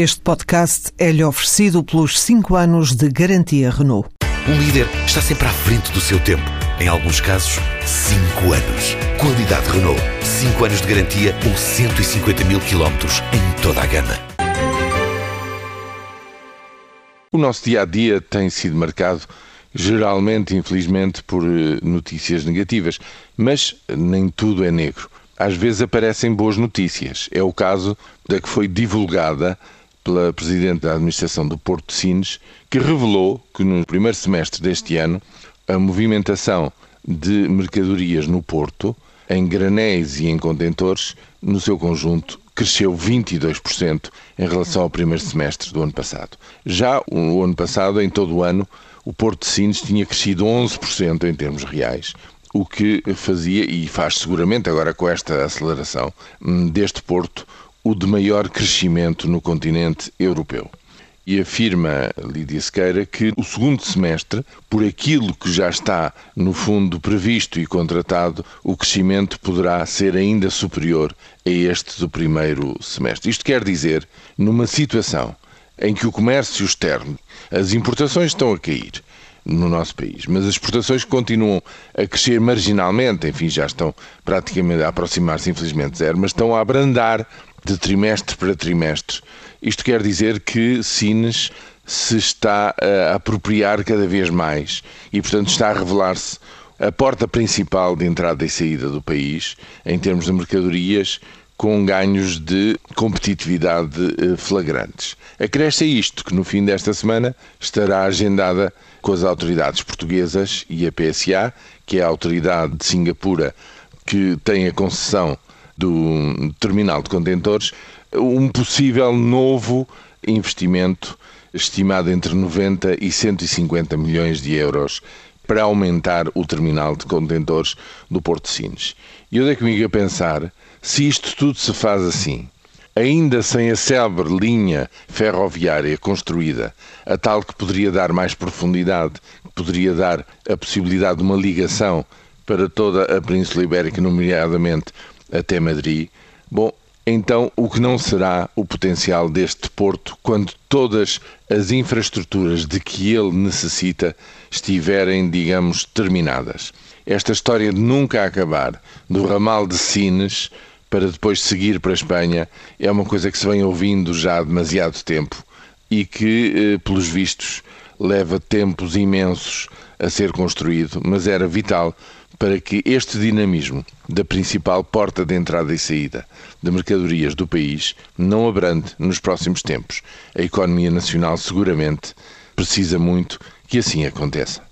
Este podcast é-lhe oferecido pelos 5 anos de garantia Renault. Um líder está sempre à frente do seu tempo. Em alguns casos, 5 anos. Qualidade Renault. 5 anos de garantia ou 150 mil quilómetros em toda a gama. O nosso dia a dia tem sido marcado, geralmente, infelizmente, por eh, notícias negativas, mas nem tudo é negro. Às vezes aparecem boas notícias. É o caso da que foi divulgada pela Presidente da Administração do Porto de Sines, que revelou que no primeiro semestre deste ano a movimentação de mercadorias no Porto, em granéis e em contentores, no seu conjunto, cresceu 22% em relação ao primeiro semestre do ano passado. Já o ano passado, em todo o ano, o Porto de Sines tinha crescido 11% em termos reais, o que fazia, e faz seguramente agora com esta aceleração, hum, deste Porto o de maior crescimento no continente europeu. E afirma Lídia Sequeira que o segundo semestre, por aquilo que já está no fundo previsto e contratado, o crescimento poderá ser ainda superior a este do primeiro semestre. Isto quer dizer, numa situação em que o comércio externo, as importações estão a cair, no nosso país. Mas as exportações continuam a crescer marginalmente, enfim, já estão praticamente a aproximar-se, infelizmente, zero, mas estão a abrandar de trimestre para trimestre. Isto quer dizer que Sines se está a apropriar cada vez mais e, portanto, está a revelar-se a porta principal de entrada e saída do país em termos de mercadorias com ganhos de competitividade eh, flagrantes. Acresce a isto que no fim desta semana estará agendada com as autoridades portuguesas e a PSA, que é a autoridade de Singapura que tem a concessão do terminal de contentores, um possível novo investimento estimado entre 90 e 150 milhões de euros para aumentar o terminal de contentores do Porto de Sines. E eu dei comigo a pensar, se isto tudo se faz assim, ainda sem a célebre linha ferroviária construída, a tal que poderia dar mais profundidade, que poderia dar a possibilidade de uma ligação para toda a Península Ibérica, nomeadamente até Madrid. Bom, então o que não será o potencial deste porto quando todas as infraestruturas de que ele necessita estiverem, digamos, terminadas? Esta história de nunca acabar do ramal de Sines para depois seguir para a Espanha é uma coisa que se vem ouvindo já há demasiado tempo e que, eh, pelos vistos, leva tempos imensos a ser construído, mas era vital para que este dinamismo da principal porta de entrada e saída de mercadorias do país não abrande nos próximos tempos. A economia nacional seguramente precisa muito que assim aconteça.